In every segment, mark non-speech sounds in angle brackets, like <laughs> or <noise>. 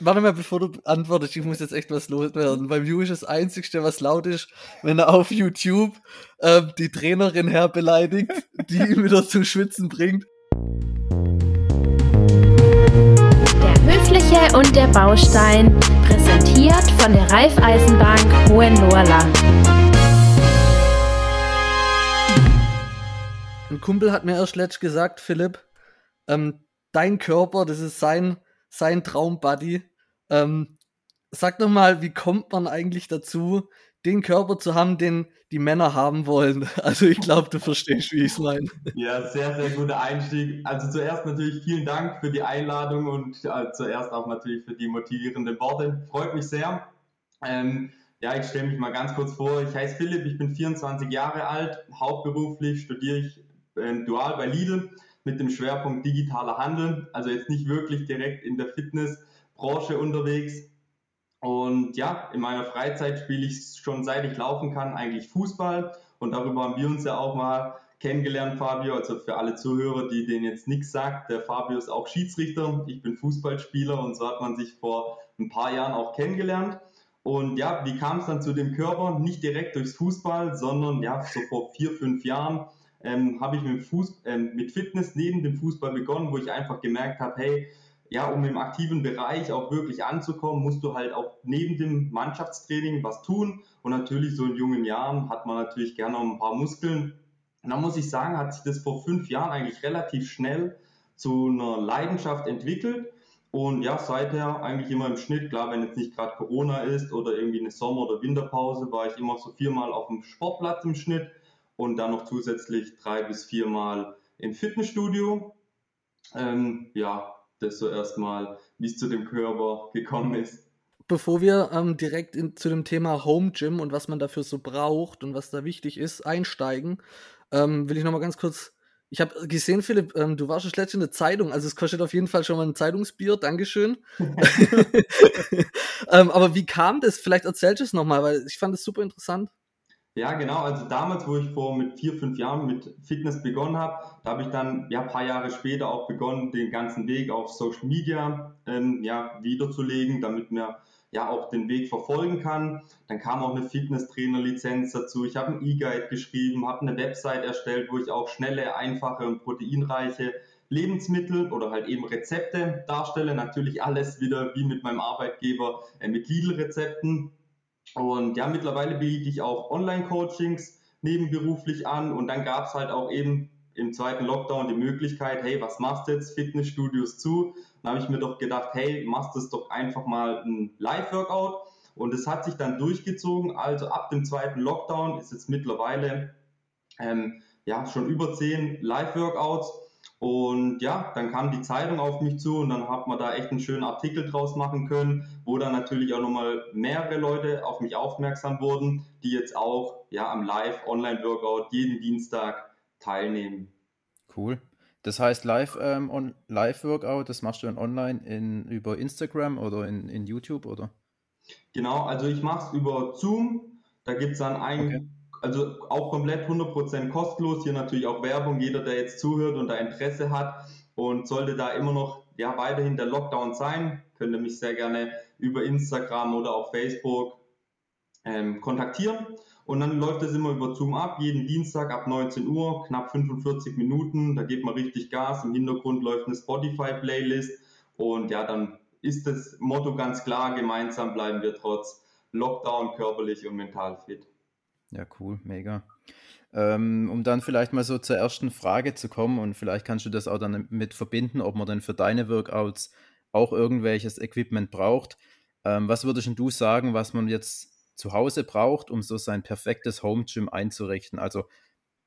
Warte mal, bevor du antwortest, ich muss jetzt echt was loswerden. Beim Ju ist das Einzige, was laut ist, wenn er auf YouTube ähm, die Trainerin herbeleidigt, <laughs> die ihn wieder zum Schwitzen bringt. Der Höfliche und der Baustein, präsentiert von der Raiffeisenbank Hohenlohrland. Ein Kumpel hat mir erst letztens gesagt, Philipp, ähm, dein Körper, das ist sein sein Traumbuddy. Ähm, sag doch mal, wie kommt man eigentlich dazu, den Körper zu haben, den die Männer haben wollen? <laughs> Also ich glaube, du verstehst, wie ich es meine. Ja, sehr, sehr guter Einstieg. Also zuerst natürlich vielen Dank für die Einladung und äh, zuerst auch natürlich für die motivierenden Worte. Freut mich sehr. Ähm, ja, ich stelle mich mal ganz kurz vor. Ich heiße Philipp, ich bin 24 Jahre alt. Hauptberuflich studiere ich äh, dual bei Lidl mit dem Schwerpunkt digitaler Handel, also jetzt nicht wirklich direkt in der Fitnessbranche unterwegs. Und ja, in meiner Freizeit spiele ich schon seit ich laufen kann eigentlich Fußball und darüber haben wir uns ja auch mal kennengelernt, Fabio. Also für alle Zuhörer, die denen jetzt nichts sagt, der Fabio ist auch Schiedsrichter, ich bin Fußballspieler und so hat man sich vor ein paar Jahren auch kennengelernt. Und ja, wie kam es dann zu dem Körper? Nicht direkt durchs Fußball, sondern ja, so vor vier, fünf Jahren ähm, habe ich mit, Fuß, ähm, mit Fitness neben dem Fußball begonnen, wo ich einfach gemerkt habe, hey, ja, um im aktiven Bereich auch wirklich anzukommen, musst du halt auch neben dem Mannschaftstraining was tun. Und natürlich so in jungen Jahren hat man natürlich gerne noch ein paar Muskeln. Und da muss ich sagen, hat sich das vor fünf Jahren eigentlich relativ schnell zu einer Leidenschaft entwickelt. Und ja, seither eigentlich immer im Schnitt, klar, wenn jetzt nicht gerade Corona ist oder irgendwie eine Sommer- oder Winterpause, war ich immer so viermal auf dem Sportplatz im Schnitt und dann noch zusätzlich drei bis viermal im Fitnessstudio. Ähm, ja, das so erstmal, wie es zu dem Körper gekommen ist. Bevor wir ähm, direkt in, zu dem Thema Home Gym und was man dafür so braucht und was da wichtig ist, einsteigen, ähm, will ich nochmal ganz kurz. Ich habe gesehen, Philipp, ähm, du warst schon letztens in der Zeitung, also es kostet auf jeden Fall schon mal ein Zeitungsbier, Dankeschön. <laughs> <laughs> Ähm, aber wie kam das? Vielleicht erzählst du es nochmal, weil ich fand es super interessant. Ja, genau. Also damals, wo ich vor mit vier, fünf Jahren mit Fitness begonnen habe, da habe ich dann ja ein paar Jahre später auch begonnen, den ganzen Weg auf Social Media ähm, ja, wiederzulegen, damit man ja auch den Weg verfolgen kann. Dann kam auch eine Fitnesstrainer-Lizenz dazu. Ich habe einen E-Guide geschrieben, habe eine Website erstellt, wo ich auch schnelle, einfache und proteinreiche Lebensmittel oder halt eben Rezepte darstelle. Natürlich alles wieder wie mit meinem Arbeitgeber äh, mit Lidl-Rezepten. Und ja, mittlerweile biete ich auch Online-Coachings nebenberuflich an und dann gab es halt auch eben im zweiten Lockdown die Möglichkeit, hey, was machst du jetzt? Fitnessstudios zu. Dann habe ich mir doch gedacht, hey, machst das doch einfach mal ein Live-Workout. Und es hat sich dann durchgezogen. Also ab dem zweiten Lockdown ist jetzt mittlerweile ähm, ja, schon über zehn Live-Workouts. Und ja, dann kam die Zeitung auf mich zu und dann hat man da echt einen schönen Artikel draus machen können, wo dann natürlich auch nochmal mehrere Leute auf mich aufmerksam wurden, die jetzt auch ja am Live-Online-Workout jeden Dienstag teilnehmen. Cool. Das heißt, Live, ähm, on, Live-Workout, das machst du dann online in, über Instagram oder in, in YouTube, oder? Genau, also ich mache es über Zoom. Da gibt es dann ein, okay also auch komplett 100% kostenlos. Hier natürlich auch Werbung. Jeder, der jetzt zuhört und da Interesse hat und sollte da immer noch ja, weiterhin der Lockdown sein, könnt ihr mich sehr gerne über Instagram oder auch Facebook ähm, kontaktieren. Und dann läuft es immer über Zoom ab, jeden Dienstag ab 19 Uhr, knapp 45 Minuten. Da geht man richtig Gas. Im Hintergrund läuft eine Spotify-Playlist. Und ja, dann ist das Motto ganz klar, gemeinsam bleiben wir trotz Lockdown körperlich und mental fit. Ja, cool, mega. Ähm, um dann vielleicht mal so zur ersten Frage zu kommen und vielleicht kannst du das auch dann mit verbinden, ob man denn für deine Workouts auch irgendwelches Equipment braucht. Ähm, was würdest du sagen, was man jetzt zu Hause braucht, um so sein perfektes Home Gym einzurichten? Also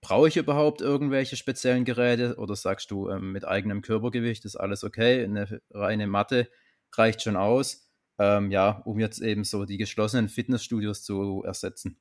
brauche ich überhaupt irgendwelche speziellen Geräte oder sagst du, ähm, mit eigenem Körpergewicht ist alles okay, eine reine Matte reicht schon aus, ähm, ja, um jetzt eben so die geschlossenen Fitnessstudios zu ersetzen?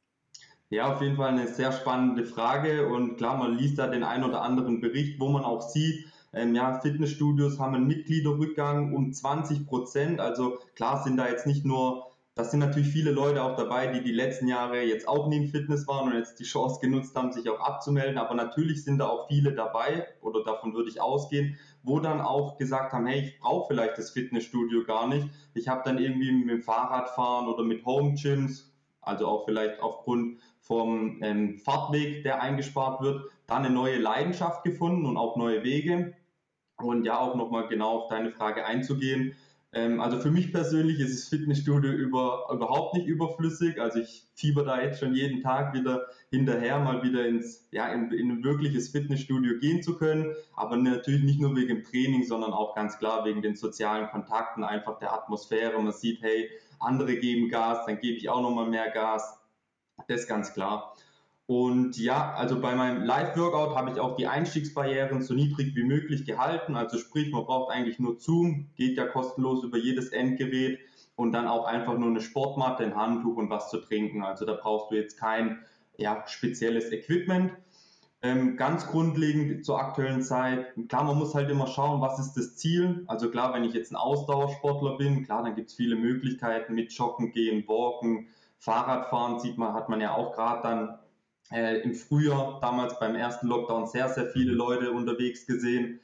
Ja, auf jeden Fall eine sehr spannende Frage und klar, man liest da den ein oder anderen Bericht, wo man auch sieht, ähm, ja, Fitnessstudios haben einen Mitgliederrückgang um 20 Prozent. Also klar sind da jetzt nicht nur, das sind natürlich viele Leute auch dabei, die die letzten Jahre jetzt auch nie im Fitness waren und jetzt die Chance genutzt haben, sich auch abzumelden. Aber natürlich sind da auch viele dabei, oder davon würde ich ausgehen, wo dann auch gesagt haben, hey, ich brauche vielleicht das Fitnessstudio gar nicht. Ich habe dann irgendwie mit dem Fahrradfahren oder mit Home Gyms, also auch vielleicht aufgrund vom ähm, Fahrtweg, der eingespart wird, dann eine neue Leidenschaft gefunden und auch neue Wege. Und ja, auch nochmal genau auf deine Frage einzugehen. Ähm, also für mich persönlich ist das Fitnessstudio über, überhaupt nicht überflüssig. Also ich fieber da jetzt schon jeden Tag wieder hinterher, mal wieder ins, ja, in, in ein wirkliches Fitnessstudio gehen zu können. Aber natürlich nicht nur wegen dem Training, sondern auch ganz klar wegen den sozialen Kontakten, einfach der Atmosphäre. Man sieht, hey, andere geben Gas, dann gebe ich auch nochmal mehr Gas. Das ist ganz klar. Und ja, also bei meinem Live-Workout habe ich auch die Einstiegsbarrieren so niedrig wie möglich gehalten. Also sprich, man braucht eigentlich nur Zoom, geht ja kostenlos über jedes Endgerät und dann auch einfach nur eine Sportmatte, ein Handtuch und was zu trinken. Also da brauchst du jetzt kein ja, spezielles Equipment. Ähm, ganz grundlegend zur aktuellen Zeit, klar, man muss halt immer schauen, was ist das Ziel. Also klar, wenn ich jetzt ein Ausdauersportler bin, klar, dann gibt es viele Möglichkeiten mit Joggen gehen, Walken, Fahrradfahren sieht man, hat man ja auch gerade dann äh, im Frühjahr, damals beim ersten Lockdown, sehr, sehr viele Leute unterwegs gesehen.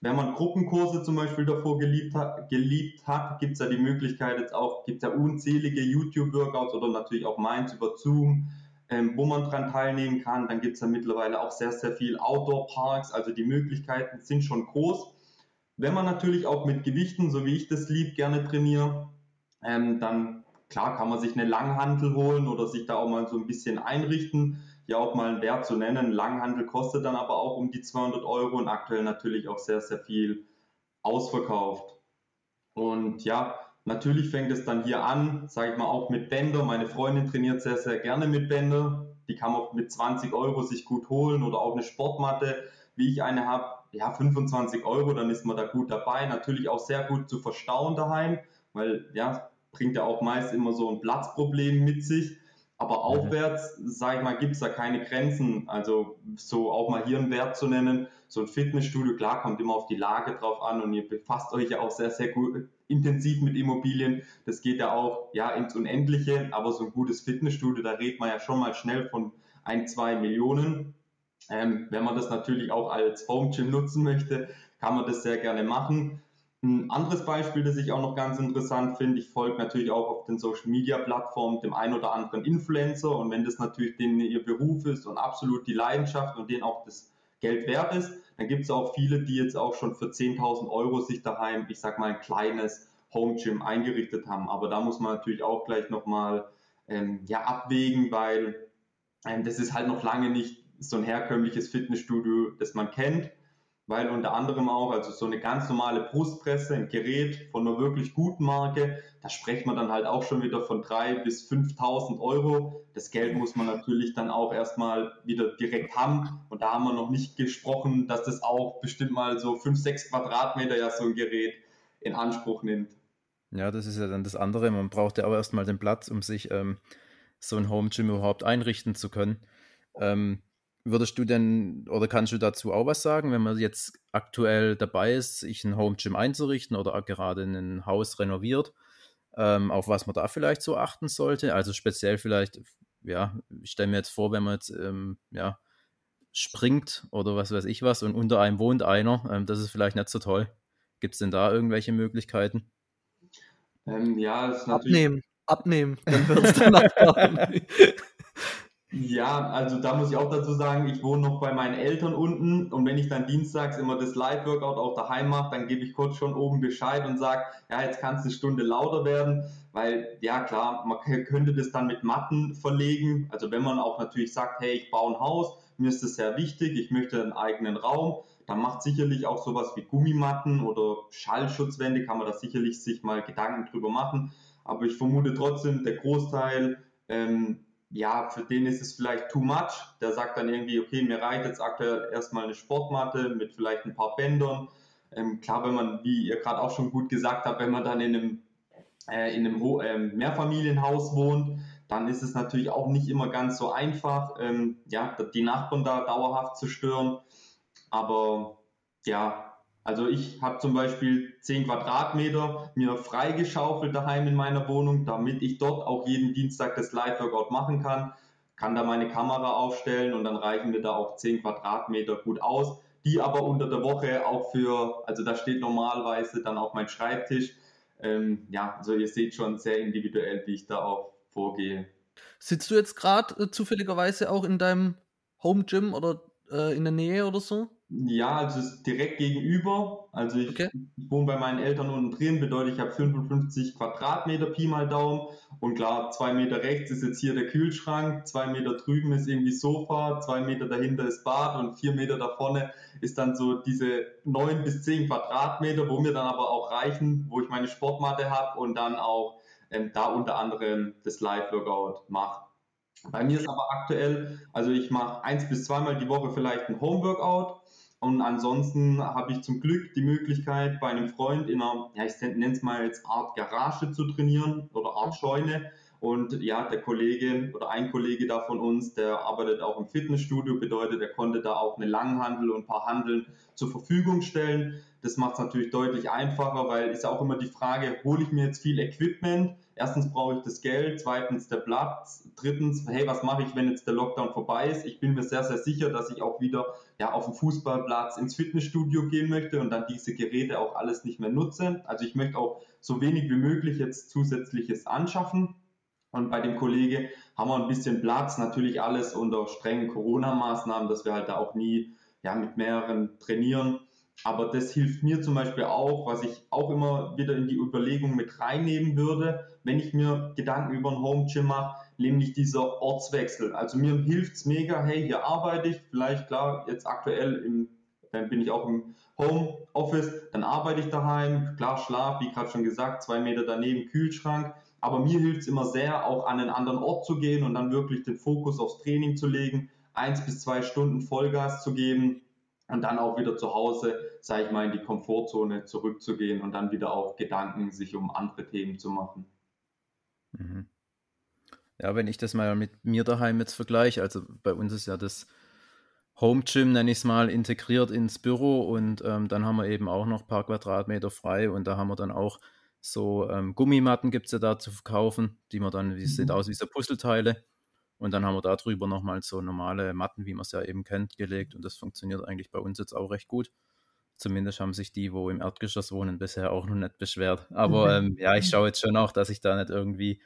Wenn man Gruppenkurse zum Beispiel davor geliebt hat, geliebt hat gibt es ja die Möglichkeit jetzt auch, gibt es ja unzählige YouTube-Workouts oder natürlich auch meins über Zoom, ähm, wo man dran teilnehmen kann. Dann gibt es ja mittlerweile auch sehr, sehr viel Outdoor-Parks, also die Möglichkeiten sind schon groß. Wenn man natürlich auch mit Gewichten, so wie ich das lieb, gerne trainiere, ähm, dann klar kann man sich eine Langhantel holen oder sich da auch mal so ein bisschen einrichten hier auch mal einen Wert zu nennen. Langhandel kostet dann aber auch um die 200 Euro und aktuell natürlich auch sehr, sehr viel ausverkauft. Und ja, natürlich fängt es dann hier an, sage ich mal, auch mit Bänder. Meine Freundin trainiert sehr, sehr gerne mit Bänder. Die kann man mit 20 Euro sich gut holen oder auch eine Sportmatte, wie ich eine habe. Ja, 25 Euro, dann ist man da gut dabei. Natürlich auch sehr gut zu verstauen daheim, weil ja, bringt ja auch meist immer so ein Platzproblem mit sich. Aber mhm. aufwärts, sage ich mal, gibt es da keine Grenzen. Also so auch mal hier einen Wert zu nennen, so ein Fitnessstudio, klar, kommt immer auf die Lage drauf an und ihr befasst euch ja auch sehr, sehr gut intensiv mit Immobilien. Das geht ja auch ja ins Unendliche, aber so ein gutes Fitnessstudio, da redet man ja schon mal schnell von ein, zwei Millionen. Ähm, wenn man das natürlich auch als Home Gym nutzen möchte, kann man das sehr gerne machen. Ein anderes Beispiel, das ich auch noch ganz interessant finde, ich folge natürlich auch auf den Social Media Plattformen dem einen oder anderen Influencer und wenn das natürlich denen ihr Beruf ist und absolut die Leidenschaft und denen auch das Geld wert ist, dann gibt es auch viele, die jetzt auch schon für 10.000 Euro sich daheim, ich sag mal, ein kleines Home Gym eingerichtet haben. Aber da muss man natürlich auch gleich nochmal ähm, ja, abwägen, weil ähm, das ist halt noch lange nicht so ein herkömmliches Fitnessstudio, das man kennt weil unter anderem auch, also so eine ganz normale Brustpresse, ein Gerät von einer wirklich guten Marke, da spricht man dann halt auch schon wieder von 3.000 bis 5.000 Euro. Das Geld muss man natürlich dann auch erstmal wieder direkt haben. Und da haben wir noch nicht gesprochen, dass das auch bestimmt mal so 5, 6 Quadratmeter ja so ein Gerät in Anspruch nimmt. Ja, das ist ja dann das andere. Man braucht ja auch erstmal den Platz, um sich ähm, so ein Home Gym überhaupt einrichten zu können. Ähm, Würdest du denn oder kannst du dazu auch was sagen, wenn man jetzt aktuell dabei ist, sich ein Home Gym einzurichten oder gerade ein Haus renoviert, ähm, auf was man da vielleicht so achten sollte? Also speziell vielleicht, ja, ich stelle mir jetzt vor, wenn man jetzt ähm, ja, springt oder was weiß ich was und unter einem wohnt einer, ähm, das ist vielleicht nicht so toll. Gibt es denn da irgendwelche Möglichkeiten? Ähm, ja, abnehmen, abnehmen, <laughs> dann wird es danach Ja, also da muss ich auch dazu sagen, ich wohne noch bei meinen Eltern unten und wenn ich dann dienstags immer das Live-Workout auch daheim mache, dann gebe ich kurz schon oben Bescheid und sage, ja, jetzt kann es eine Stunde lauter werden, weil ja klar, man könnte das dann mit Matten verlegen. Also wenn man auch natürlich sagt, hey, ich baue ein Haus, mir ist das sehr wichtig, ich möchte einen eigenen Raum, dann macht sicherlich auch sowas wie Gummimatten oder Schallschutzwände, kann man da sicherlich sich mal Gedanken drüber machen. Aber ich vermute trotzdem, der Großteil ähm, ja, für den ist es vielleicht too much. Der sagt dann irgendwie, okay, mir reicht jetzt aktuell erstmal eine Sportmatte mit vielleicht ein paar Bändern. Ähm, klar, wenn man, wie ihr gerade auch schon gut gesagt habt, wenn man dann in einem, äh, in einem äh, Mehrfamilienhaus wohnt, dann ist es natürlich auch nicht immer ganz so einfach, ähm, ja, die Nachbarn da dauerhaft zu stören. Aber ja, also ich habe zum Beispiel 10 Quadratmeter mir freigeschaufelt daheim in meiner Wohnung, damit ich dort auch jeden Dienstag das Live-Workout machen kann. Kann da meine Kamera aufstellen und dann reichen mir da auch 10 Quadratmeter gut aus. die aber unter der Woche auch für, also da steht normalerweise dann auch mein Schreibtisch. Ähm, ja, also ihr seht schon sehr individuell, wie ich da auch vorgehe. Sitzt du jetzt gerade äh, zufälligerweise auch in deinem Home Gym oder äh, in der Nähe oder so? Ja, also direkt gegenüber. Also ich, Okay. wohne bei meinen Eltern unten drin, bedeutet, ich habe 55 Quadratmeter Pi mal Daumen. Und klar, zwei Meter rechts ist jetzt hier der Kühlschrank, zwei Meter drüben ist irgendwie Sofa, zwei Meter dahinter ist Bad und vier Meter da vorne ist dann so diese neun bis zehn Quadratmeter, wo mir dann aber auch reichen, wo ich meine Sportmatte habe und dann auch ähm, da unter anderem das Live-Workout mache. Bei mir ist aber aktuell, also ich mache eins bis zweimal die Woche vielleicht ein Home-Workout und ansonsten habe ich zum Glück die Möglichkeit, bei einem Freund in einer, ja, ich nenne es mal jetzt Art Garage zu trainieren oder Art Scheune. Und ja, der Kollege oder ein Kollege da von uns, der arbeitet auch im Fitnessstudio, bedeutet, er konnte da auch eine Langhandel und ein paar Handeln zur Verfügung stellen. Das macht es natürlich deutlich einfacher, weil ist ja auch immer die Frage, hole ich mir jetzt viel Equipment? Erstens brauche ich das Geld, zweitens der Platz, drittens, hey, was mache ich, wenn jetzt der Lockdown vorbei ist? Ich bin mir sehr, sehr sicher, dass ich auch wieder ja, auf den Fußballplatz, ins Fitnessstudio gehen möchte und dann diese Geräte auch alles nicht mehr nutze. Also ich möchte auch so wenig wie möglich jetzt zusätzliches anschaffen. Und bei dem Kollege haben wir ein bisschen Platz, natürlich alles unter strengen Corona-Maßnahmen, dass wir halt da auch nie ja, mit mehreren trainieren. Aber das hilft mir zum Beispiel auch, was ich auch immer wieder in die Überlegung mit reinnehmen würde, wenn ich mir Gedanken über ein Home Gym mache, nämlich dieser Ortswechsel. Also mir hilft es mega, hey, hier arbeite ich, vielleicht klar, jetzt aktuell im, dann bin ich auch im Home Office, dann arbeite ich daheim, klar, Schlaf, wie gerade schon gesagt, zwei Meter daneben, Kühlschrank. Aber mir hilft es immer sehr, auch an einen anderen Ort zu gehen und dann wirklich den Fokus aufs Training zu legen, eins bis zwei Stunden Vollgas zu geben und dann auch wieder zu Hause, sage ich mal, in die Komfortzone zurückzugehen und dann wieder auch Gedanken sich um andere Themen zu machen. Mhm. Ja, wenn ich das mal mit mir daheim jetzt vergleiche, also bei uns ist ja das Home Gym, nenne ich es mal, integriert ins Büro und ähm, dann haben wir eben auch noch ein paar Quadratmeter frei und da haben wir dann auch so ähm, Gummimatten gibt es ja da zu verkaufen, die man dann, die sehen Mhm. aus wie so Puzzleteile und dann haben wir da drüber nochmal so normale Matten, wie man es ja eben kennt, gelegt und das funktioniert eigentlich bei uns jetzt auch recht gut. Zumindest haben sich die, wo im Erdgeschoss wohnen, bisher auch noch nicht beschwert. Aber ähm, ja, ich schaue jetzt schon auch, dass ich da nicht irgendwie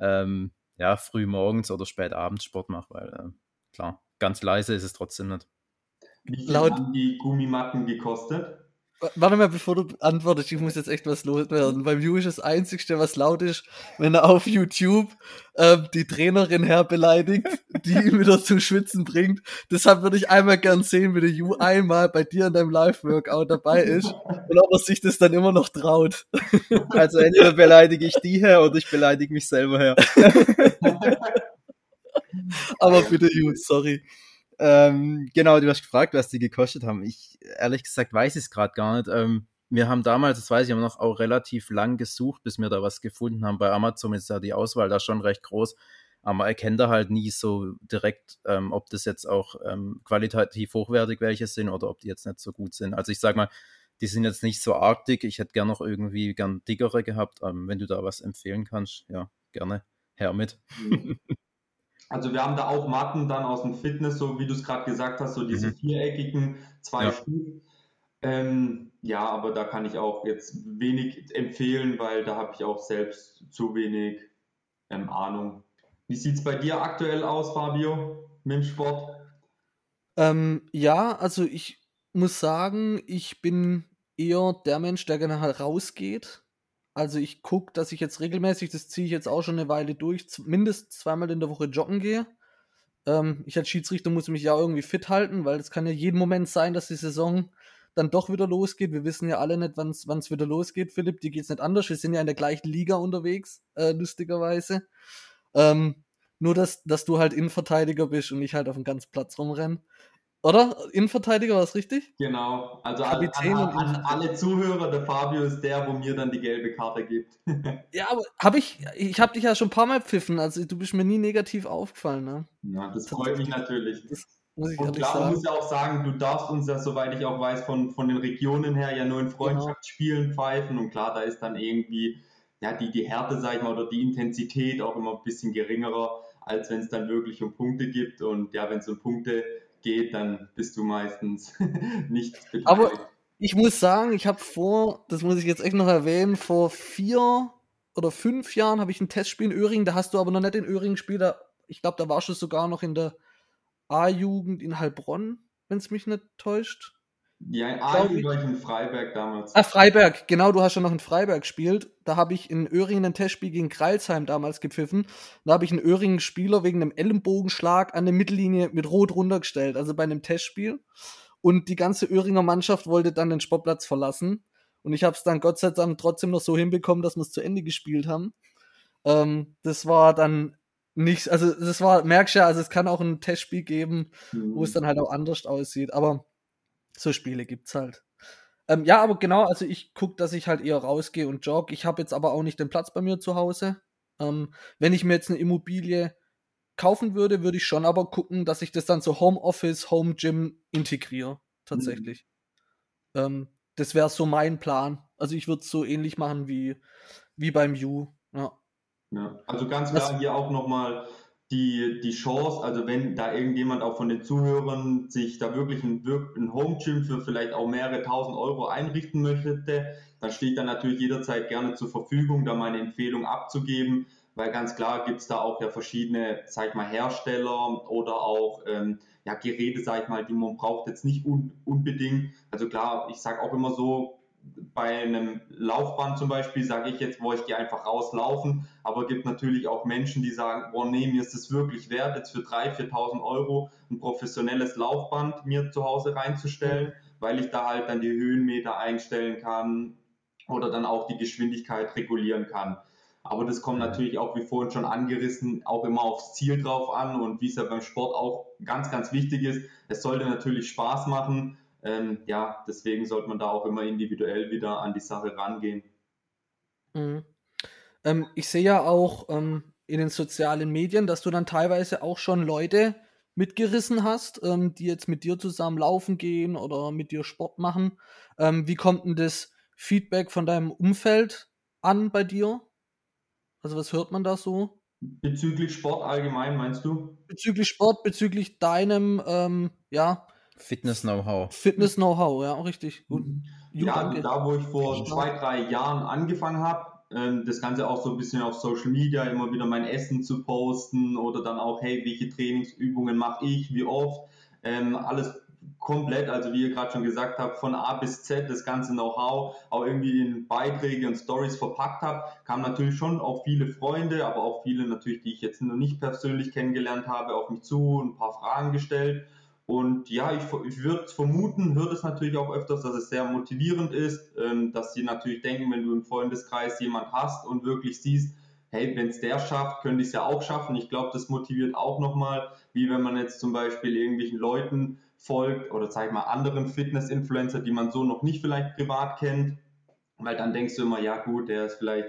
ähm, ja, früh morgens oder spät abends Sport mache, weil äh, klar, ganz leise ist es trotzdem nicht. Wie viel Laut- haben die Gummimatten gekostet? Warte mal, bevor du antwortest, ich muss jetzt echt was loswerden. Beim Ju ist das Einzige, was laut ist, wenn er auf YouTube ähm, die Trainerin her beleidigt, die ihn <laughs> wieder zum Schwitzen bringt. Deshalb würde ich einmal gern sehen, wie der Ju einmal bei dir in deinem Live-Workout dabei ist und ob er sich das dann immer noch traut. <laughs> Also entweder beleidige ich die her oder ich beleidige mich selber her. <laughs> Aber bitte, Ju, sorry. Ähm, genau, du hast gefragt, was die gekostet haben. Ich, ehrlich gesagt, weiß es gerade gar nicht. Ähm, wir haben damals, das weiß ich, haben noch auch relativ lang gesucht, bis wir da was gefunden haben. Bei Amazon ist ja die Auswahl da schon recht groß. Aber man erkennt da halt nie so direkt, ähm, ob das jetzt auch ähm, qualitativ hochwertig welche sind oder ob die jetzt nicht so gut sind. Also ich sag mal, die sind jetzt nicht so arg dick. Ich hätte gern noch irgendwie gern dickere gehabt. Ähm, wenn du da was empfehlen kannst, ja, gerne her mit. Also wir haben da auch Matten dann aus dem Fitness, so wie du es gerade gesagt hast, so diese Mhm. viereckigen, zwei Ja. Stück. Ähm, ja, aber da kann ich auch jetzt wenig empfehlen, weil da habe ich auch selbst zu wenig ähm, Ahnung. Wie sieht es bei dir aktuell aus, Fabio, mit dem Sport? Ähm, ja, also ich muss sagen, ich bin eher der Mensch, der gerne halt rausgeht. Also ich gucke, dass ich jetzt regelmäßig, das ziehe ich jetzt auch schon eine Weile durch, mindestens zweimal in der Woche joggen gehe. Ähm, ich als Schiedsrichter muss mich ja irgendwie fit halten, weil es kann ja jeden Moment sein, dass die Saison dann doch wieder losgeht. Wir wissen ja alle nicht, wann es wieder losgeht, Philipp. Die geht es nicht anders. Wir sind ja in der gleichen Liga unterwegs, äh, lustigerweise. Ähm, nur, dass, dass du halt Innenverteidiger bist und ich halt auf dem ganzen Platz rumrenne. Oder? Innenverteidiger war es richtig? Genau, also an, an, Kapitän und an alle Zuhörer, der Fabio ist der, wo mir dann die gelbe Karte gibt. <laughs> Ja, aber habe ich, ich habe dich ja schon ein paar Mal pfiffen, also du bist mir nie negativ aufgefallen, ne? Ja, das freut mich natürlich. Muss ich Und klar, man sagen. muss ja auch sagen, du darfst uns ja, soweit ich auch weiß, von, von den Regionen her ja nur in Freundschaftsspielen pfeifen. Und klar, da ist dann irgendwie ja, die, die Härte, sag ich mal, oder die Intensität auch immer ein bisschen geringerer, als wenn es dann wirklich um Punkte gibt. Und ja, wenn es um Punkte geht, dann bist du meistens <laughs> nicht beteiligt. Aber ich muss sagen, ich habe vor, das muss ich jetzt echt noch erwähnen, vor vier oder fünf Jahren habe ich ein Testspiel in Öhringen, da hast du aber noch nicht in Öhringen gespielt, da, ich glaube, da warst du sogar noch in der A-Jugend in Heilbronn, wenn es mich nicht täuscht. Ja, A-Jugend war ich in Freiberg damals. Ah, Freiberg, genau, du hast schon noch in Freiberg gespielt. Da habe ich in Öhringen ein Testspiel gegen Kreilsheim damals gepfiffen. Da habe ich einen Öhringen-Spieler wegen einem Ellenbogenschlag an der Mittellinie mit Rot runtergestellt, also bei einem Testspiel. Und die ganze Öhringer Mannschaft wollte dann den Sportplatz verlassen. Und ich habe es dann Gott sei Dank trotzdem noch so hinbekommen, dass wir es zu Ende gespielt haben. Ähm, das war dann nicht, also das war, merkst ja, also es kann auch ein Testspiel geben, mhm. wo es mhm. dann halt auch anders aussieht. Aber so Spiele gibt's halt. Ähm, ja, aber genau, also ich gucke, dass ich halt eher rausgehe und jogge. Ich habe jetzt aber auch nicht den Platz bei mir zu Hause. Ähm, wenn ich mir jetzt eine Immobilie kaufen würde, würde ich schon aber gucken, dass ich das dann so Homeoffice, Home Gym integriere. Tatsächlich. Mhm. Ähm, das wäre so mein Plan. Also ich würde es so ähnlich machen wie, wie beim You. Ja. ja. Also ganz klar das, hier auch nochmal die, die Chance, also wenn da irgendjemand auch von den Zuhörern sich da wirklich ein, ein Home Gym für vielleicht auch mehrere tausend Euro einrichten möchte, dann stehe ich dann natürlich jederzeit gerne zur Verfügung, da meine Empfehlung abzugeben, weil ganz klar gibt es da auch ja verschiedene, sag ich mal, Hersteller oder auch ähm, ja, Geräte, sag ich mal, die man braucht jetzt nicht un unbedingt. Also klar, ich sage auch immer so, bei einem Laufband zum Beispiel sage ich jetzt, wo ich gehe einfach rauslaufen, aber es gibt natürlich auch Menschen, die sagen, boah nee, mir ist es wirklich wert, jetzt für 3.000, 4.000 Euro ein professionelles Laufband mir zu Hause reinzustellen, weil ich da halt dann die Höhenmeter einstellen kann oder dann auch die Geschwindigkeit regulieren kann. Aber das kommt natürlich auch, wie vorhin schon angerissen, auch immer aufs Ziel drauf an und wie es ja beim Sport auch ganz, ganz wichtig ist. Es sollte natürlich Spaß machen ähm, ja, deswegen sollte man da auch immer individuell wieder an die Sache rangehen. Mhm. Ähm, ich sehe ja auch ähm, in den sozialen Medien, dass du dann teilweise auch schon Leute mitgerissen hast, ähm, die jetzt mit dir zusammen laufen gehen oder mit dir Sport machen. Ähm, wie kommt denn das Feedback von deinem Umfeld an bei dir? Also was hört man da so? Bezüglich Sport allgemein, meinst du? Bezüglich Sport, bezüglich deinem, ähm, ja, Fitness-Know-how. Fitness-Know-how, ja, richtig. Gut. ja, danke. da wo ich vor zwei, drei Jahren angefangen habe, ähm, das Ganze auch so ein bisschen auf Social Media, immer wieder mein Essen zu posten oder dann auch, hey, welche Trainingsübungen mache ich, wie oft, ähm, alles komplett, also wie ihr gerade schon gesagt habt, von A bis Z das ganze Know-how auch irgendwie in Beiträge und Stories verpackt habe, kamen natürlich schon auch viele Freunde, aber auch viele natürlich, die ich jetzt noch nicht persönlich kennengelernt habe, auf mich zu, ein paar Fragen gestellt und ja, ich, ich würde vermuten, hört es natürlich auch öfters, dass es sehr motivierend ist, ähm, dass sie natürlich denken, wenn du im Freundeskreis jemand hast und wirklich siehst, hey, wenn es der schafft, könnte ich es ja auch schaffen. Ich glaube, das motiviert auch nochmal, wie wenn man jetzt zum Beispiel irgendwelchen Leuten folgt oder sag ich mal anderen Fitness-Influencer, die man so noch nicht vielleicht privat kennt. Weil dann denkst du immer, ja gut, der ist vielleicht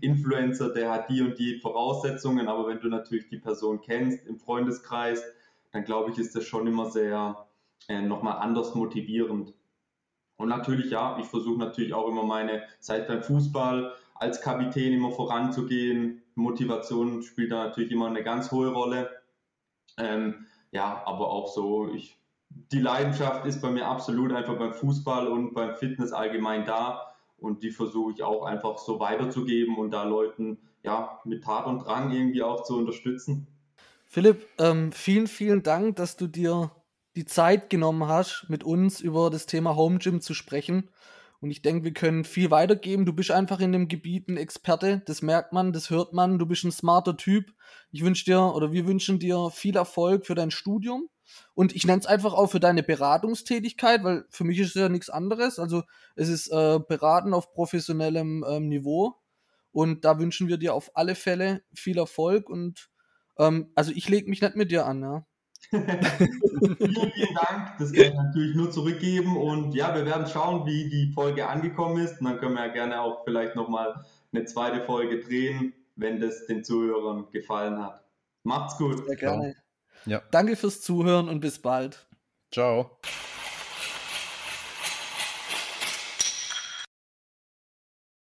Influencer, der hat die und die Voraussetzungen, aber wenn du natürlich die Person kennst im Freundeskreis, dann glaube ich, ist das schon immer sehr äh, nochmal anders motivierend. Und natürlich, ja, ich versuche natürlich auch immer meine, Zeit beim Fußball, als Kapitän immer voranzugehen. Motivation spielt da natürlich immer eine ganz hohe Rolle. Ähm, ja, aber auch so, ich, die Leidenschaft ist bei mir absolut einfach beim Fußball und beim Fitness allgemein da. Und die versuche ich auch einfach so weiterzugeben und da Leuten ja mit Tat und Drang irgendwie auch zu unterstützen. Philipp, ähm, vielen, vielen Dank, dass du dir die Zeit genommen hast, mit uns über das Thema Home Gym zu sprechen. Und ich denke, wir können viel weitergeben. Du bist einfach in dem Gebiet ein Experte. Das merkt man, das hört man. Du bist ein smarter Typ. Ich wünsche dir oder wir wünschen dir viel Erfolg für dein Studium. Und ich nenne es einfach auch für deine Beratungstätigkeit, weil für mich ist es ja nichts anderes. Also es ist äh, Beraten auf professionellem ähm, Niveau. Und da wünschen wir dir auf alle Fälle viel Erfolg und ähm, also ich lege mich nicht mit dir an, ja. <laughs> vielen, vielen Dank. Das kann ich natürlich nur zurückgeben. Und ja, wir werden schauen, wie die Folge angekommen ist. Und dann können wir ja gerne auch vielleicht nochmal eine zweite Folge drehen, wenn das den Zuhörern gefallen hat. Macht's gut. Sehr gerne. Ja. Danke fürs Zuhören und bis bald. Ciao.